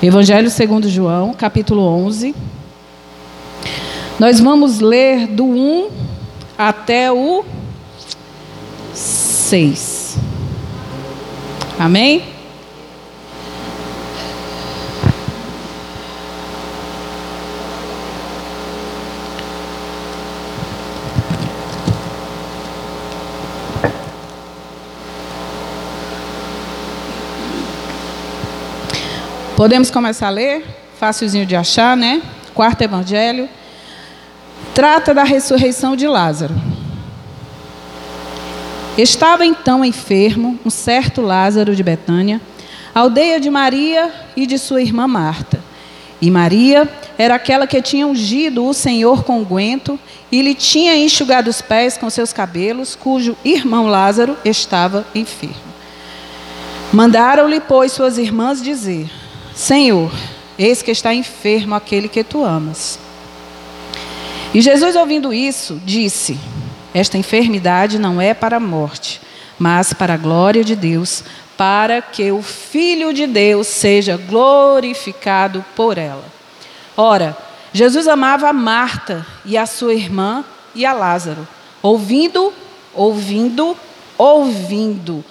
Evangelho segundo João, capítulo 11. Nós vamos ler do 1 até o 6. Amém? Podemos começar a ler? Facilzinho de achar, né? Quarto Evangelho. Trata da ressurreição de Lázaro. Estava então enfermo um certo Lázaro de Betânia, aldeia de Maria e de sua irmã Marta. E Maria era aquela que tinha ungido o Senhor com unguento e lhe tinha enxugado os pés com seus cabelos, cujo irmão Lázaro estava enfermo. Mandaram-lhe, pois, suas irmãs dizer: Senhor, eis que está enfermo aquele que tu amas. E Jesus, ouvindo isso, disse: Esta enfermidade não é para a morte, mas para a glória de Deus, para que o Filho de Deus seja glorificado por ela. Ora, Jesus amava a Marta e a sua irmã e a Lázaro. Ouvindo, ouvindo, ouvindo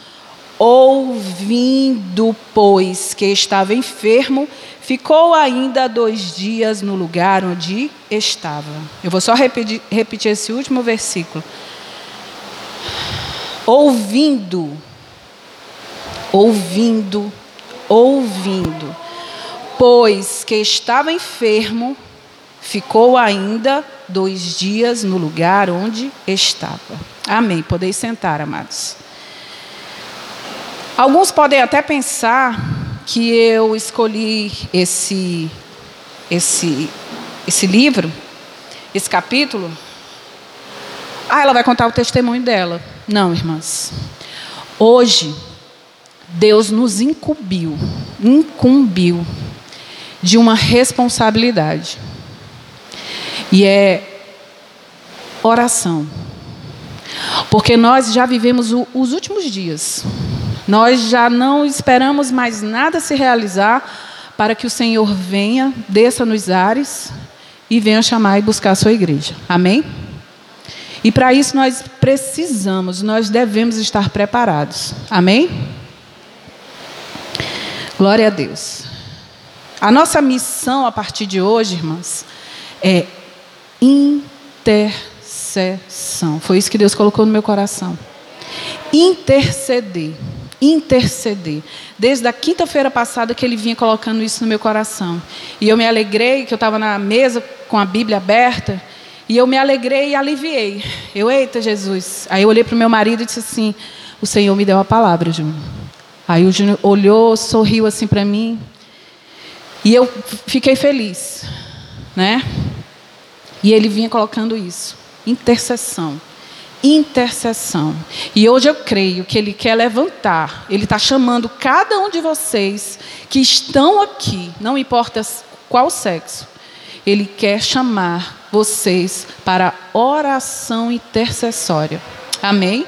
Ouvindo, pois, que estava enfermo, ficou ainda dois dias no lugar onde estava. Eu vou só repetir, repetir esse último versículo. Ouvindo, ouvindo, ouvindo, pois que estava enfermo, ficou ainda dois dias no lugar onde estava. Amém. Podeis sentar, amados. Alguns podem até pensar que eu escolhi esse, esse, esse livro, esse capítulo. Ah, ela vai contar o testemunho dela. Não, irmãs. Hoje, Deus nos incumbiu, incumbiu de uma responsabilidade. E é oração. Porque nós já vivemos o, os últimos dias. Nós já não esperamos mais nada se realizar para que o Senhor venha, desça nos ares e venha chamar e buscar a sua igreja. Amém? E para isso nós precisamos, nós devemos estar preparados. Amém? Glória a Deus. A nossa missão a partir de hoje, irmãs, é intercessão. Foi isso que Deus colocou no meu coração. Interceder interceder. Desde a quinta-feira passada que ele vinha colocando isso no meu coração. E eu me alegrei que eu estava na mesa com a Bíblia aberta. E eu me alegrei e aliviei. Eu, eita Jesus. Aí eu olhei para o meu marido e disse assim: O Senhor me deu a palavra, Júnior. Aí o Júnior olhou, sorriu assim para mim. E eu fiquei feliz. Né? E ele vinha colocando isso. Intercessão intercessão. E hoje eu creio que Ele quer levantar, Ele está chamando cada um de vocês que estão aqui, não importa qual sexo, Ele quer chamar vocês para oração intercessória. Amém?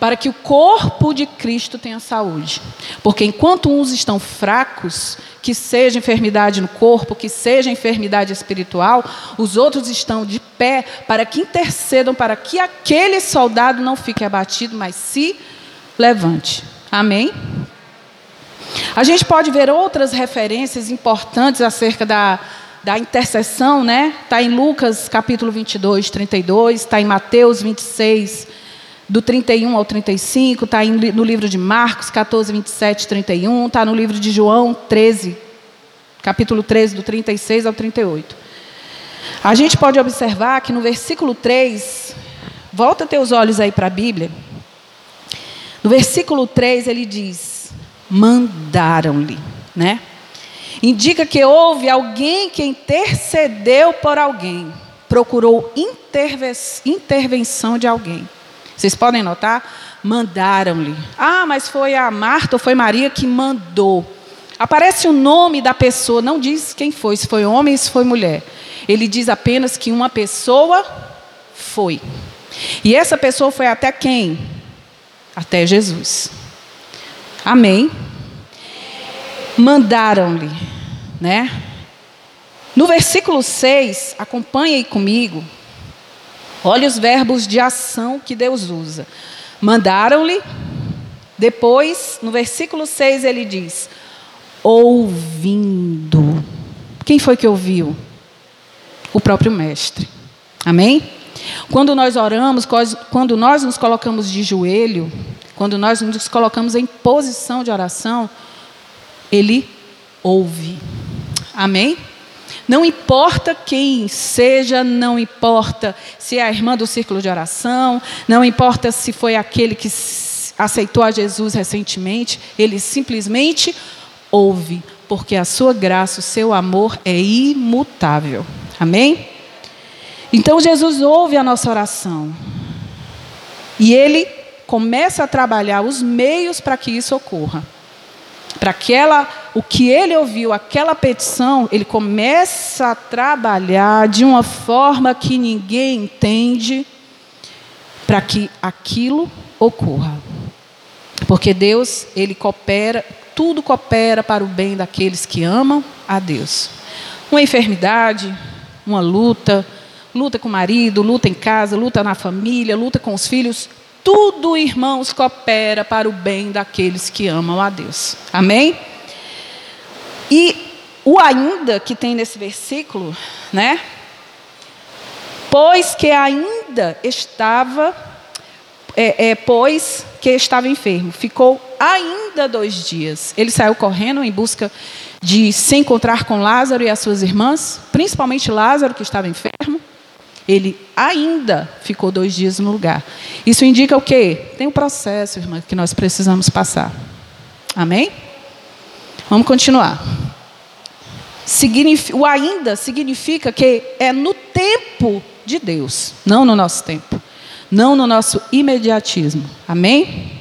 Para que o corpo de Cristo tenha saúde. Porque enquanto uns estão fracos, que seja enfermidade no corpo, que seja enfermidade espiritual, os outros estão de pé para que intercedam para que aquele soldado não fique abatido, mas se levante. Amém? A gente pode ver outras referências importantes acerca da, da intercessão, né? Está em Lucas capítulo 22, 32, está em Mateus 26, do 31 ao 35, está no livro de Marcos 14, 27, 31, está no livro de João 13, capítulo 13, do 36 ao 38. A gente pode observar que no versículo 3, volta teus olhos aí para a Bíblia. No versículo 3 ele diz: mandaram-lhe, né? Indica que houve alguém que intercedeu por alguém, procurou intervenção de alguém. Vocês podem notar? Mandaram-lhe. Ah, mas foi a Marta ou foi Maria que mandou. Aparece o nome da pessoa, não diz quem foi, se foi homem ou se foi mulher. Ele diz apenas que uma pessoa foi. E essa pessoa foi até quem? Até Jesus. Amém? Mandaram-lhe. né? No versículo 6, acompanhe comigo. Olha os verbos de ação que Deus usa. Mandaram-lhe, depois, no versículo 6, ele diz: ouvindo. Quem foi que ouviu? O próprio Mestre. Amém? Quando nós oramos, quando nós nos colocamos de joelho, quando nós nos colocamos em posição de oração, Ele ouve. Amém? Não importa quem seja, não importa se é a irmã do círculo de oração, não importa se foi aquele que aceitou a Jesus recentemente, ele simplesmente ouve, porque a sua graça, o seu amor é imutável. Amém? Então Jesus ouve a nossa oração. E ele começa a trabalhar os meios para que isso ocorra. Para aquela, o que ele ouviu, aquela petição, ele começa a trabalhar de uma forma que ninguém entende, para que aquilo ocorra. Porque Deus, ele coopera, tudo coopera para o bem daqueles que amam a Deus. Uma enfermidade, uma luta, luta com o marido, luta em casa, luta na família, luta com os filhos, tudo, irmãos, coopera para o bem daqueles que amam a Deus. Amém? E o ainda que tem nesse versículo, né? Pois que ainda estava, é, é, pois que estava enfermo, ficou ainda dois dias. Ele saiu correndo em busca de se encontrar com Lázaro e as suas irmãs, principalmente Lázaro, que estava enfermo. Ele ainda ficou dois dias no lugar. Isso indica o quê? Tem um processo, irmã, que nós precisamos passar. Amém? Vamos continuar. o ainda significa que é no tempo de Deus, não no nosso tempo, não no nosso imediatismo. Amém?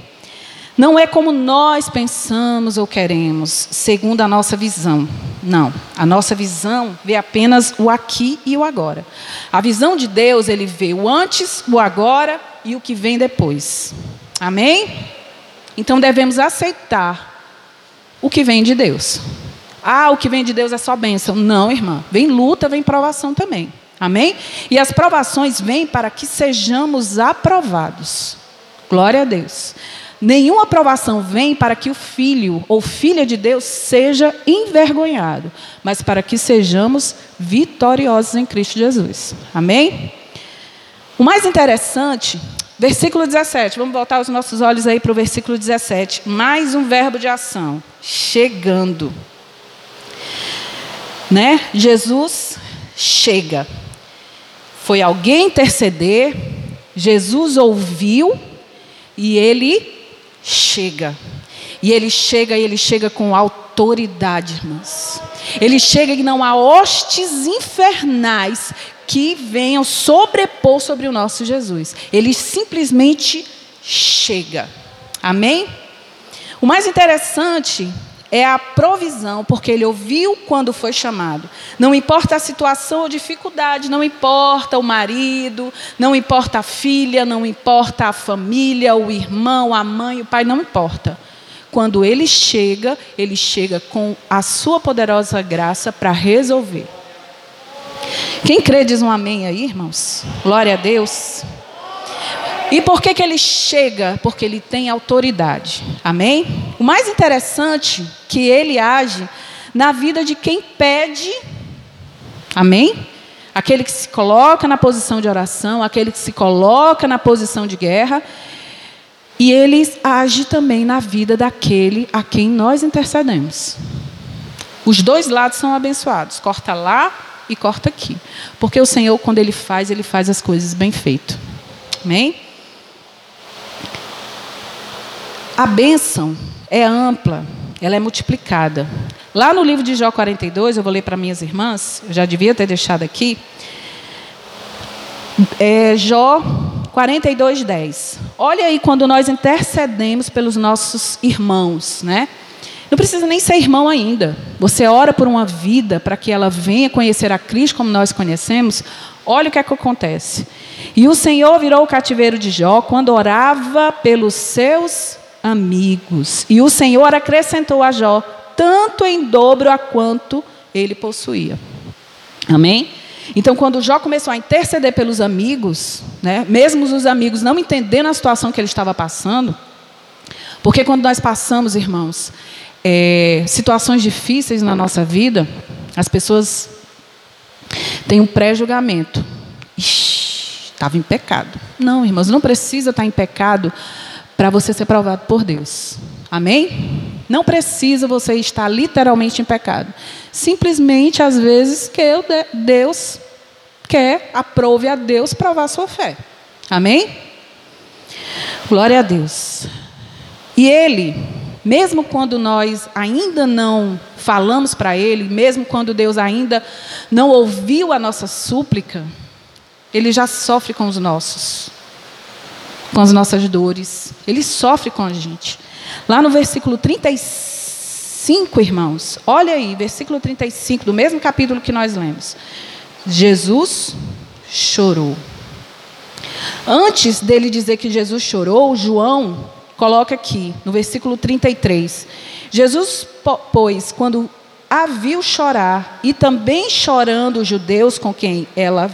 Não é como nós pensamos ou queremos, segundo a nossa visão. Não, a nossa visão vê apenas o aqui e o agora. A visão de Deus, ele vê o antes, o agora e o que vem depois. Amém? Então devemos aceitar o que vem de Deus. Ah, o que vem de Deus é só bênção. Não, irmã. Vem luta, vem provação também. Amém? E as provações vêm para que sejamos aprovados. Glória a Deus. Nenhuma aprovação vem para que o filho ou filha de Deus seja envergonhado, mas para que sejamos vitoriosos em Cristo Jesus. Amém? O mais interessante, versículo 17, vamos voltar os nossos olhos aí para o versículo 17. Mais um verbo de ação: chegando. Né? Jesus chega. Foi alguém interceder, Jesus ouviu e ele chega. E ele chega e ele chega com autoridade, irmãos. Ele chega e não há hostes infernais que venham sobrepor sobre o nosso Jesus. Ele simplesmente chega. Amém? O mais interessante é a provisão, porque ele ouviu quando foi chamado. Não importa a situação ou dificuldade, não importa o marido, não importa a filha, não importa a família, o irmão, a mãe, o pai, não importa. Quando ele chega, ele chega com a sua poderosa graça para resolver. Quem crê diz um amém aí, irmãos? Glória a Deus. E por que, que ele chega? Porque ele tem autoridade. Amém? O mais interessante que ele age na vida de quem pede. Amém? Aquele que se coloca na posição de oração, aquele que se coloca na posição de guerra. E ele age também na vida daquele a quem nós intercedemos. Os dois lados são abençoados. Corta lá e corta aqui. Porque o Senhor, quando Ele faz, Ele faz as coisas bem feito. Amém? A bênção é ampla, ela é multiplicada. Lá no livro de Jó 42, eu vou ler para minhas irmãs, eu já devia ter deixado aqui. É, Jó 42, 10. Olha aí quando nós intercedemos pelos nossos irmãos, né? Não precisa nem ser irmão ainda. Você ora por uma vida para que ela venha conhecer a Cristo como nós conhecemos. Olha o que, é que acontece. E o Senhor virou o cativeiro de Jó quando orava pelos seus amigos. E o Senhor acrescentou a Jó tanto em dobro a quanto ele possuía. Amém? Então, quando Jó começou a interceder pelos amigos, né, mesmo os amigos não entendendo a situação que ele estava passando, porque quando nós passamos, irmãos, é, situações difíceis na nossa vida, as pessoas têm um pré-julgamento. Estava em pecado. Não, irmãos, não precisa estar em pecado para você ser provado por Deus. Amém? Não precisa você estar literalmente em pecado. Simplesmente, às vezes, que Deus quer, aprove a Deus provar a sua fé. Amém? Glória a Deus. E Ele, mesmo quando nós ainda não falamos para Ele, mesmo quando Deus ainda não ouviu a nossa súplica, Ele já sofre com os nossos, com as nossas dores. Ele sofre com a gente. Lá no versículo 35, irmãos, olha aí, versículo 35, do mesmo capítulo que nós lemos. Jesus chorou. Antes dele dizer que Jesus chorou, João coloca aqui, no versículo 33. Jesus, pois, quando a viu chorar, e também chorando os judeus com quem ela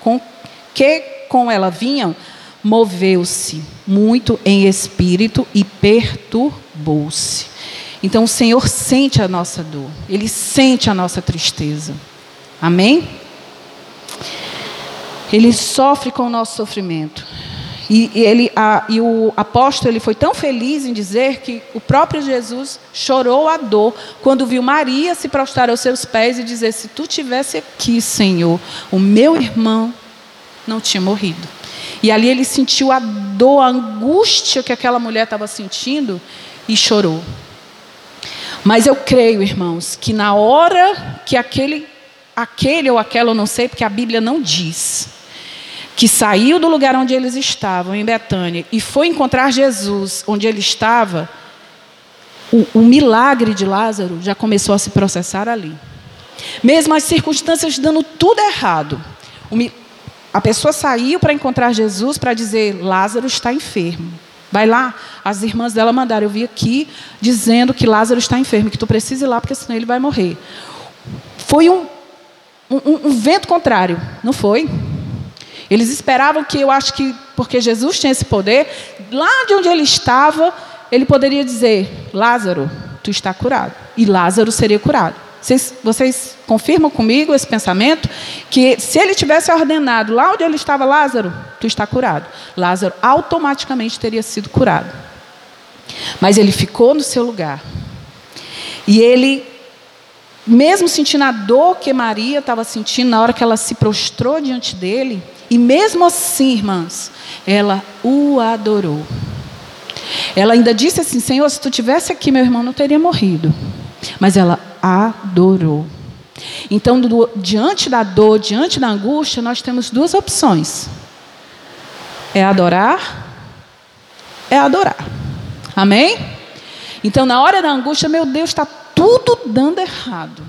com que com ela vinham, moveu-se muito em espírito e perturbou-se. Então o Senhor sente a nossa dor, Ele sente a nossa tristeza. Amém? Ele sofre com o nosso sofrimento. E, ele, a, e o apóstolo ele foi tão feliz em dizer que o próprio Jesus chorou a dor quando viu Maria se prostrar aos seus pés e dizer: Se tu tivesse aqui, Senhor, o meu irmão não tinha morrido. E ali ele sentiu a dor, a angústia que aquela mulher estava sentindo e chorou. Mas eu creio, irmãos, que na hora que aquele, aquele ou aquela, eu não sei, porque a Bíblia não diz, que saiu do lugar onde eles estavam, em Betânia, e foi encontrar Jesus onde ele estava, o, o milagre de Lázaro já começou a se processar ali. Mesmo as circunstâncias dando tudo errado, o, a pessoa saiu para encontrar Jesus para dizer: Lázaro está enfermo. Vai lá. As irmãs dela mandaram. Eu vi aqui dizendo que Lázaro está enfermo, que tu precisa ir lá, porque senão ele vai morrer. Foi um, um, um vento contrário, não foi? Eles esperavam que, eu acho que, porque Jesus tinha esse poder, lá de onde ele estava, ele poderia dizer: Lázaro, tu está curado. E Lázaro seria curado. Vocês, vocês, confirmam comigo esse pensamento? Que se ele tivesse ordenado lá onde ele estava, Lázaro, tu está curado. Lázaro automaticamente teria sido curado. Mas ele ficou no seu lugar. E ele, mesmo sentindo a dor que Maria estava sentindo na hora que ela se prostrou diante dele, e mesmo assim, irmãs, ela o adorou. Ela ainda disse assim: Senhor, se tu tivesse aqui, meu irmão não teria morrido. Mas ela adorou. Então, do, diante da dor, diante da angústia, nós temos duas opções: é adorar, é adorar. Amém? Então, na hora da angústia, meu Deus, está tudo dando errado.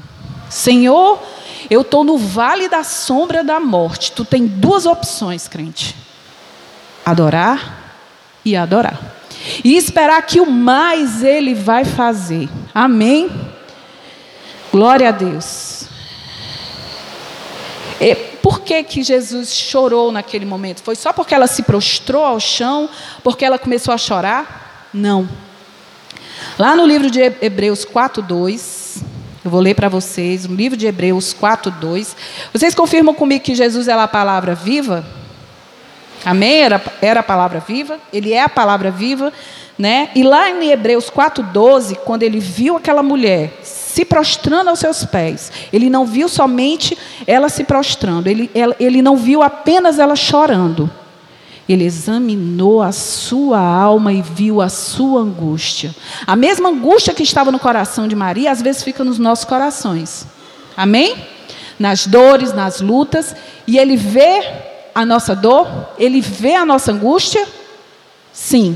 Senhor, eu estou no vale da sombra da morte. Tu tem duas opções, crente: adorar e adorar. E esperar que o mais Ele vai fazer. Amém? Glória a Deus. E por que, que Jesus chorou naquele momento? Foi só porque ela se prostrou ao chão? Porque ela começou a chorar? Não. Lá no livro de Hebreus 4:2, eu vou ler para vocês, no livro de Hebreus 4:2. Vocês confirmam comigo que Jesus é a palavra viva? Amém? Era, era a palavra viva, ele é a palavra viva, né? E lá em Hebreus 4:12, quando ele viu aquela mulher se prostrando aos seus pés. Ele não viu somente ela se prostrando, ele, ele não viu apenas ela chorando. Ele examinou a sua alma e viu a sua angústia. A mesma angústia que estava no coração de Maria, às vezes fica nos nossos corações. Amém? Nas dores, nas lutas. E ele vê a nossa dor, ele vê a nossa angústia. Sim,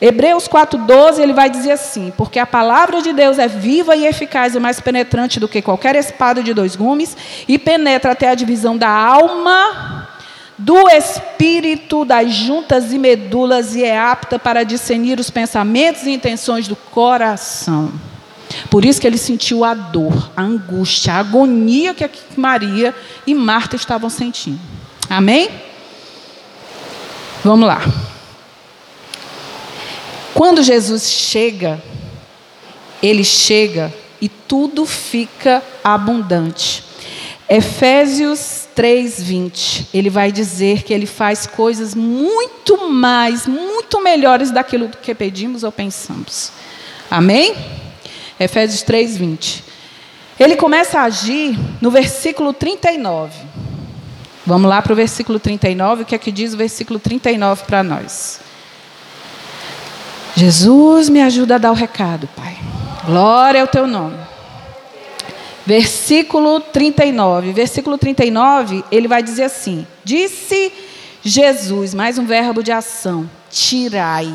Hebreus 4,12 ele vai dizer assim: Porque a palavra de Deus é viva e eficaz e mais penetrante do que qualquer espada de dois gumes, e penetra até a divisão da alma, do espírito, das juntas e medulas, e é apta para discernir os pensamentos e intenções do coração. Por isso que ele sentiu a dor, a angústia, a agonia que Maria e Marta estavam sentindo. Amém? Vamos lá. Quando Jesus chega, ele chega e tudo fica abundante. Efésios 3:20, ele vai dizer que ele faz coisas muito mais, muito melhores daquilo que pedimos ou pensamos. Amém? Efésios 3:20. Ele começa a agir no versículo 39. Vamos lá para o versículo 39, o que é que diz o versículo 39 para nós? Jesus me ajuda a dar o recado, Pai. Glória ao teu nome. Versículo 39. Versículo 39, ele vai dizer assim: Disse Jesus, mais um verbo de ação: tirai.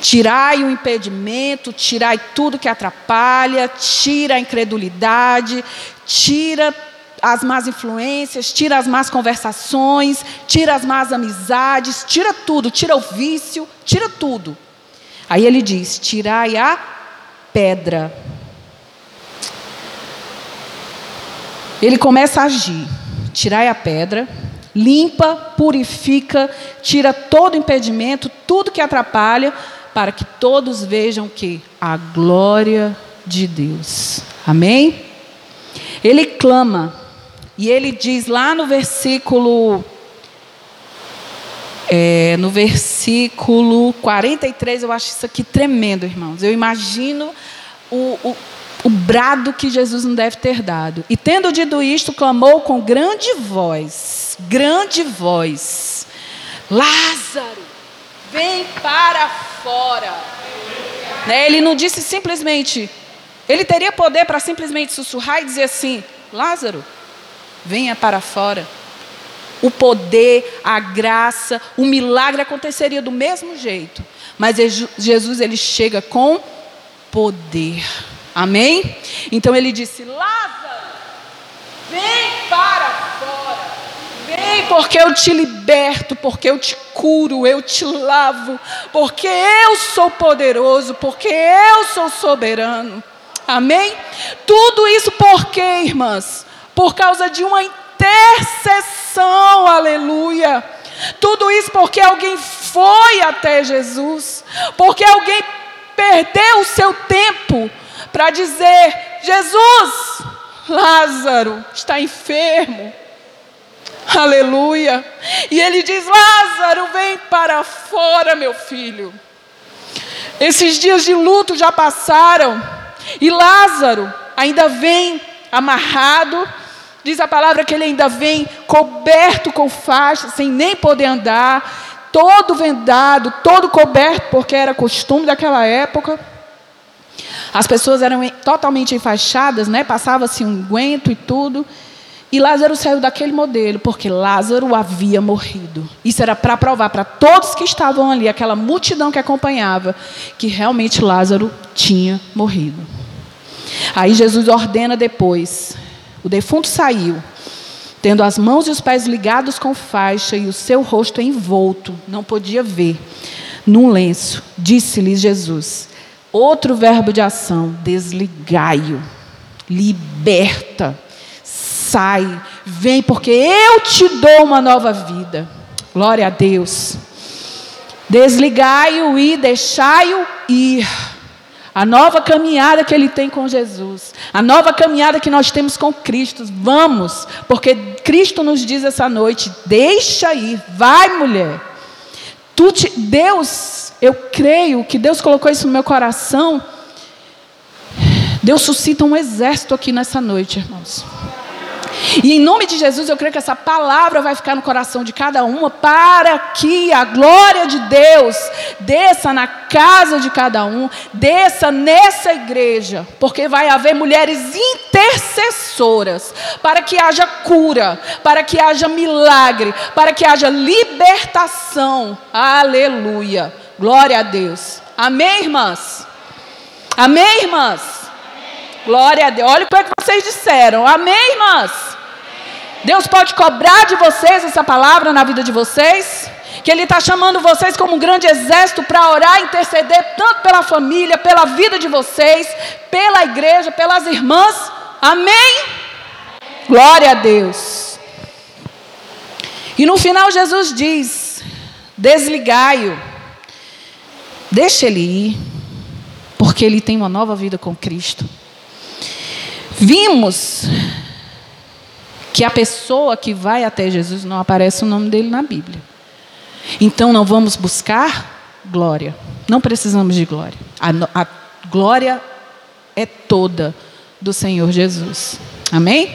Tirai o impedimento, tirai tudo que atrapalha, tira a incredulidade, tira as más influências, tira as más conversações, tira as más amizades, tira tudo, tira o vício, tira tudo. Aí ele diz: tirai a pedra. Ele começa a agir. Tirai a pedra, limpa, purifica, tira todo impedimento, tudo que atrapalha, para que todos vejam que a glória de Deus. Amém? Ele clama, e ele diz lá no versículo. É, no versículo 43, eu acho isso aqui tremendo, irmãos. Eu imagino o, o o brado que Jesus não deve ter dado. E tendo dito isto, clamou com grande voz, grande voz: Lázaro, vem para fora. Né? Ele não disse simplesmente, ele teria poder para simplesmente sussurrar e dizer assim: Lázaro, venha para fora. O poder, a graça, o milagre aconteceria do mesmo jeito. Mas Jesus ele chega com poder. Amém? Então ele disse: Lázaro, vem para fora. Vem, porque eu te liberto, porque eu te curo, eu te lavo, porque eu sou poderoso, porque eu sou soberano. Amém? Tudo isso por quê, irmãs? Por causa de uma intercessão, aleluia. Tudo isso porque alguém foi até Jesus, porque alguém perdeu o seu tempo para dizer: Jesus, Lázaro está enfermo. Aleluia. E ele diz: Lázaro, vem para fora, meu filho. Esses dias de luto já passaram. E Lázaro ainda vem amarrado. Diz a palavra que ele ainda vem coberto com faixa, sem nem poder andar. Todo vendado, todo coberto, porque era costume daquela época. As pessoas eram totalmente enfaixadas, né? Passava-se um guento e tudo. E Lázaro saiu daquele modelo, porque Lázaro havia morrido. Isso era para provar para todos que estavam ali, aquela multidão que acompanhava, que realmente Lázaro tinha morrido. Aí Jesus ordena depois: o defunto saiu, tendo as mãos e os pés ligados com faixa e o seu rosto envolto, não podia ver, num lenço. Disse-lhes Jesus: Outro verbo de ação, desligai-o. Liberta. Sai. Vem, porque eu te dou uma nova vida. Glória a Deus. Desligai-o e deixai-o ir. A nova caminhada que ele tem com Jesus. A nova caminhada que nós temos com Cristo. Vamos, porque Cristo nos diz essa noite: deixa ir. Vai, mulher. Te, Deus, eu creio que Deus colocou isso no meu coração. Deus suscita um exército aqui nessa noite, irmãos. E em nome de Jesus, eu creio que essa palavra vai ficar no coração de cada uma, para que a glória de Deus desça na casa de cada um, desça nessa igreja, porque vai haver mulheres intercessoras, para que haja cura, para que haja milagre, para que haja libertação. Aleluia. Glória a Deus. Amém, irmãs? Amém, irmãs? Glória a Deus. Olha o que vocês disseram. Amém, irmãs? Deus pode cobrar de vocês essa palavra na vida de vocês. que Ele está chamando vocês como um grande exército para orar e interceder tanto pela família, pela vida de vocês, pela igreja, pelas irmãs. Amém? Glória a Deus. E no final Jesus diz: desligai-o, deixe ele ir, porque ele tem uma nova vida com Cristo. Vimos que a pessoa que vai até Jesus não aparece o nome dele na Bíblia. Então não vamos buscar glória. Não precisamos de glória. A, a glória é toda do Senhor Jesus. Amém?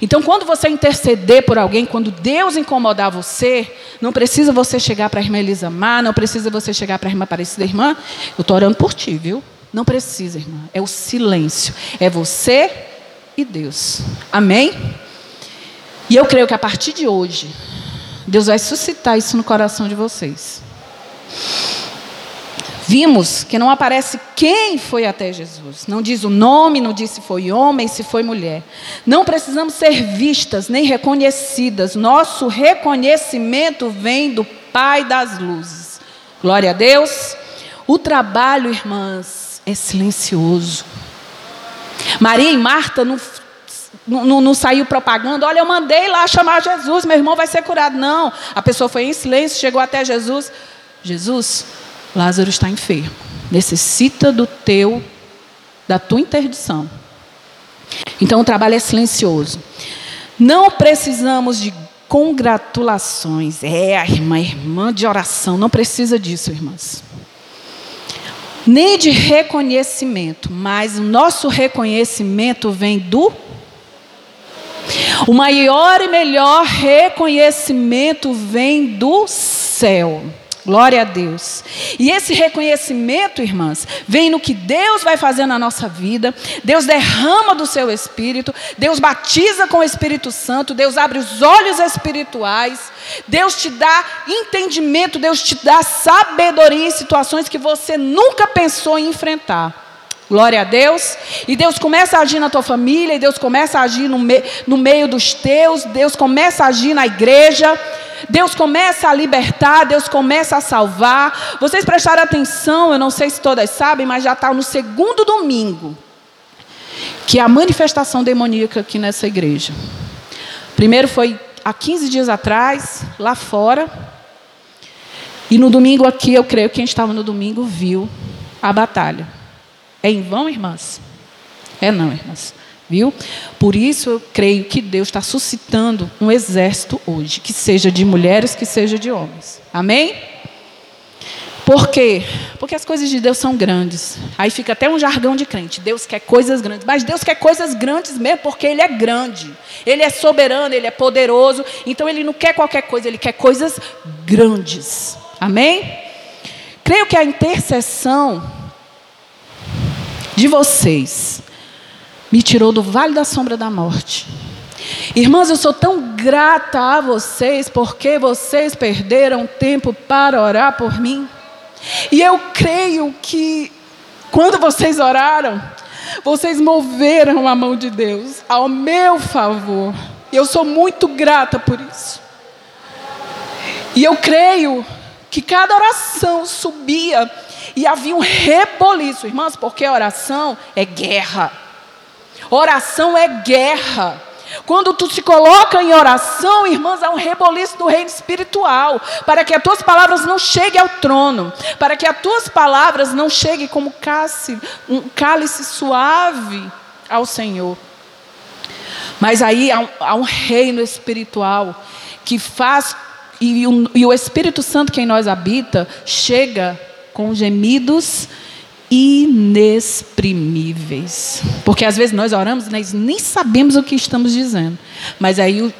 Então, quando você interceder por alguém, quando Deus incomodar você, não precisa você chegar para a irmã Elisamar, não precisa você chegar para a irmã Aparecida, irmã, eu estou orando por ti, viu? Não precisa, irmã. É o silêncio. É você e Deus. Amém? E eu creio que a partir de hoje, Deus vai suscitar isso no coração de vocês. Vimos que não aparece quem foi até Jesus. Não diz o nome, não diz se foi homem, se foi mulher. Não precisamos ser vistas nem reconhecidas. Nosso reconhecimento vem do Pai das luzes. Glória a Deus. O trabalho, irmãs, é silencioso. Maria e Marta não não, não, saiu propaganda, olha, eu mandei lá chamar Jesus, meu irmão vai ser curado. Não, a pessoa foi em silêncio, chegou até Jesus. Jesus, Lázaro está enfermo, necessita do teu, da tua interdição. Então o trabalho é silencioso. Não precisamos de congratulações. É, a irmã, irmã de oração, não precisa disso, irmãs. Nem de reconhecimento, mas o nosso reconhecimento vem do o maior e melhor reconhecimento vem do céu. Glória a Deus. E esse reconhecimento, irmãs, vem no que Deus vai fazer na nossa vida. Deus derrama do seu espírito, Deus batiza com o Espírito Santo, Deus abre os olhos espirituais, Deus te dá entendimento, Deus te dá sabedoria em situações que você nunca pensou em enfrentar. Glória a Deus. E Deus começa a agir na tua família, e Deus começa a agir no, me, no meio dos teus, Deus começa a agir na igreja. Deus começa a libertar, Deus começa a salvar. Vocês prestaram atenção, eu não sei se todas sabem, mas já está no segundo domingo que é a manifestação demoníaca aqui nessa igreja. Primeiro foi há 15 dias atrás, lá fora. E no domingo aqui, eu creio que quem estava no domingo viu a batalha. É em vão, irmãs? É não, irmãs. Viu? Por isso eu creio que Deus está suscitando um exército hoje, que seja de mulheres, que seja de homens. Amém? Por quê? Porque as coisas de Deus são grandes. Aí fica até um jargão de crente. Deus quer coisas grandes. Mas Deus quer coisas grandes mesmo, porque Ele é grande. Ele é soberano, Ele é poderoso. Então Ele não quer qualquer coisa, Ele quer coisas grandes. Amém? Creio que a intercessão de vocês me tirou do vale da sombra da morte. Irmãs, eu sou tão grata a vocês porque vocês perderam tempo para orar por mim. E eu creio que quando vocês oraram, vocês moveram a mão de Deus ao meu favor. E eu sou muito grata por isso. E eu creio que cada oração subia e havia um reboliço, irmãs, porque oração é guerra. Oração é guerra. Quando tu se coloca em oração, irmãs, há um reboliço do reino espiritual, para que as tuas palavras não cheguem ao trono, para que as tuas palavras não cheguem como cálice, um cálice suave ao Senhor. Mas aí há um, há um reino espiritual que faz, e, e o Espírito Santo que em nós habita, chega com gemidos inexprimíveis. Porque às vezes nós oramos e nós nem sabemos o que estamos dizendo. Mas aí o,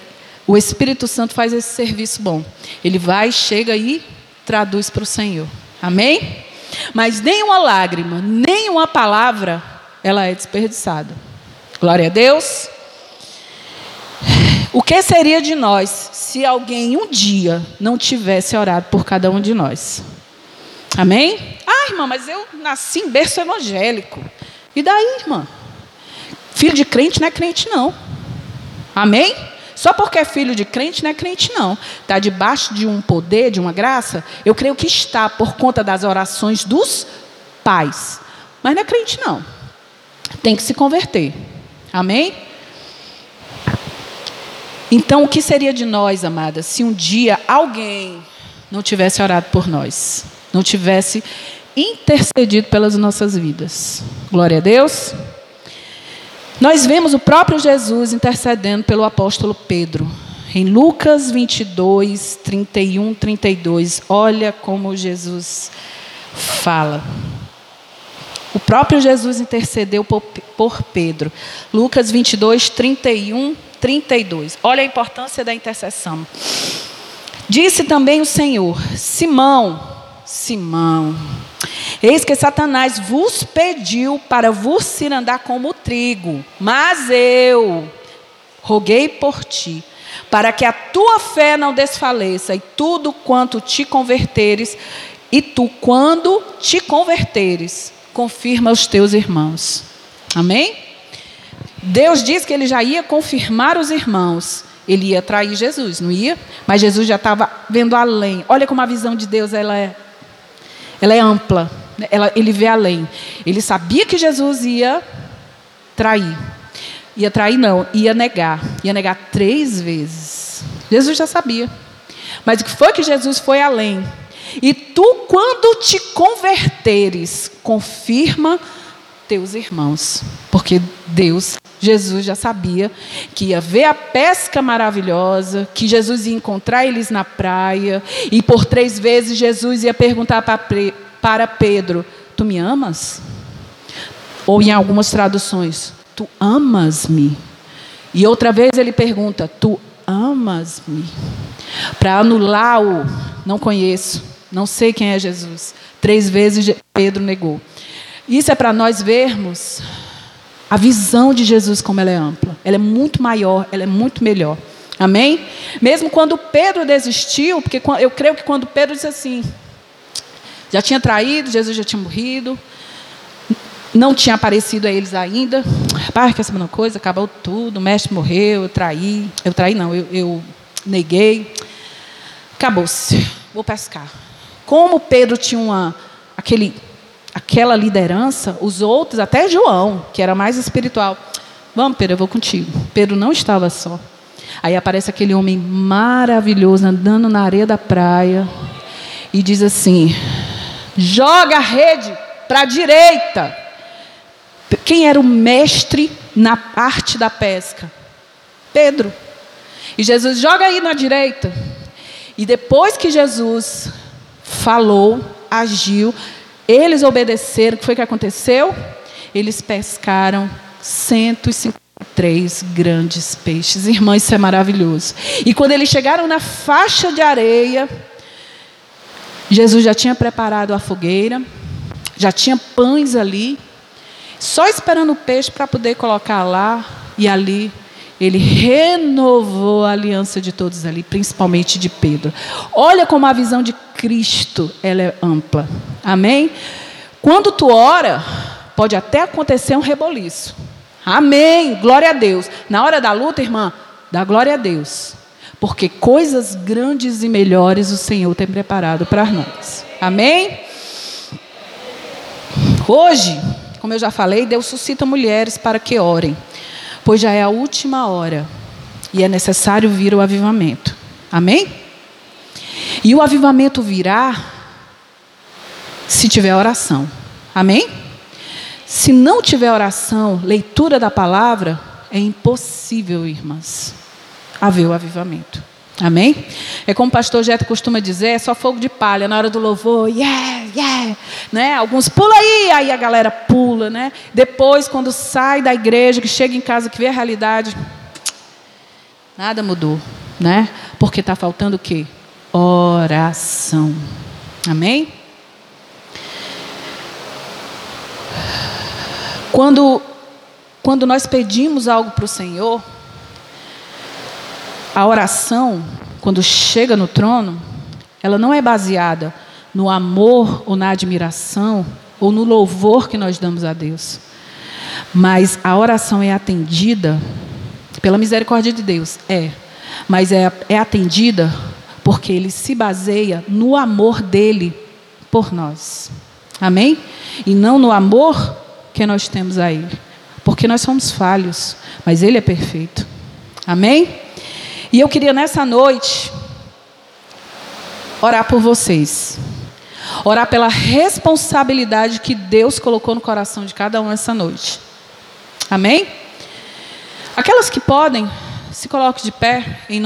o Espírito Santo faz esse serviço bom. Ele vai, chega e traduz para o Senhor. Amém? Mas nenhuma lágrima, nenhuma palavra, ela é desperdiçada. Glória a Deus. O que seria de nós se alguém um dia não tivesse orado por cada um de nós? Amém? Ah, irmã, mas eu nasci em berço evangélico. E daí, irmã? Filho de crente não é crente, não. Amém? Só porque é filho de crente não é crente, não. Está debaixo de um poder, de uma graça? Eu creio que está por conta das orações dos pais. Mas não é crente, não. Tem que se converter. Amém? Então, o que seria de nós, amadas, se um dia alguém não tivesse orado por nós, não tivesse intercedido pelas nossas vidas? Glória a Deus. Nós vemos o próprio Jesus intercedendo pelo apóstolo Pedro. Em Lucas 22, 31, 32. Olha como Jesus fala. O próprio Jesus intercedeu por, Pedro. Lucas 22, 31, 32. Olha a importância da intercessão. Disse também o Senhor: Simão, Simão, eis que Satanás vos pediu para vos cirandar como trigo, mas eu roguei por ti, para que a tua fé não desfaleça, e tudo quanto te converteres, e tu, quando te converteres, confirma os teus irmãos. Amém? Deus disse que ele já ia confirmar os irmãos. Ele ia trair Jesus, não ia? Mas Jesus já estava vendo além. Olha como a visão de Deus ela é, ela é ampla. Ela, ele vê além. Ele sabia que Jesus ia trair. Ia trair, não, ia negar. Ia negar três vezes. Jesus já sabia. Mas o que foi que Jesus foi além? E tu, quando te converteres, confirma teus irmãos. Porque Deus, Jesus já sabia que ia ver a pesca maravilhosa, que Jesus ia encontrar eles na praia, e por três vezes Jesus ia perguntar para Pedro: Tu me amas? Ou em algumas traduções, Tu amas-me? E outra vez ele pergunta: Tu amas-me? Para anular o não conheço, não sei quem é Jesus. Três vezes Pedro negou. Isso é para nós vermos a visão de Jesus como ela é ampla. Ela é muito maior, ela é muito melhor. Amém? Mesmo quando Pedro desistiu, porque eu creio que quando Pedro disse assim, já tinha traído, Jesus já tinha morrido, não tinha aparecido a eles ainda. Pai, quer saber uma coisa? Acabou tudo, o mestre morreu, eu traí. Eu traí não, eu, eu neguei. Acabou-se. Vou pescar. Como Pedro tinha uma, aquele aquela liderança, os outros, até João, que era mais espiritual. Vamos, Pedro, eu vou contigo. Pedro não estava só. Aí aparece aquele homem maravilhoso andando na areia da praia e diz assim: joga a rede para a direita. Quem era o mestre na arte da pesca? Pedro. E Jesus joga aí na direita. E depois que Jesus falou, agiu, eles obedeceram, o que foi que aconteceu? Eles pescaram 153 grandes peixes. Irmãos, isso é maravilhoso. E quando eles chegaram na faixa de areia, Jesus já tinha preparado a fogueira, já tinha pães ali, só esperando o peixe para poder colocar lá e ali ele renovou a aliança de todos ali, principalmente de Pedro. Olha como a visão de Cristo ela é ampla. Amém? Quando tu ora, pode até acontecer um reboliço. Amém. Glória a Deus. Na hora da luta, irmã, dá glória a Deus. Porque coisas grandes e melhores o Senhor tem preparado para nós. Amém? Hoje, como eu já falei, Deus suscita mulheres para que orem pois já é a última hora e é necessário vir o avivamento. Amém? E o avivamento virá se tiver oração. Amém? Se não tiver oração, leitura da palavra, é impossível, irmãs, haver o avivamento. Amém? É como o pastor Jeto costuma dizer, é só fogo de palha na hora do louvor, yeah, yeah, né? Alguns pula aí, aí a galera pula, né? Depois, quando sai da igreja, que chega em casa, que vê a realidade, nada mudou, né? Porque está faltando o quê? Oração. Amém? Quando, quando nós pedimos algo para o Senhor, a oração, quando chega no trono, ela não é baseada no amor ou na admiração ou no louvor que nós damos a Deus. Mas a oração é atendida pela misericórdia de Deus. É, mas é, é atendida porque ele se baseia no amor dele por nós. Amém? E não no amor que nós temos a ele. Porque nós somos falhos, mas ele é perfeito. Amém? E eu queria nessa noite orar por vocês. Orar pela responsabilidade que Deus colocou no coração de cada um essa noite. Amém? Aquelas que podem, se coloquem de pé em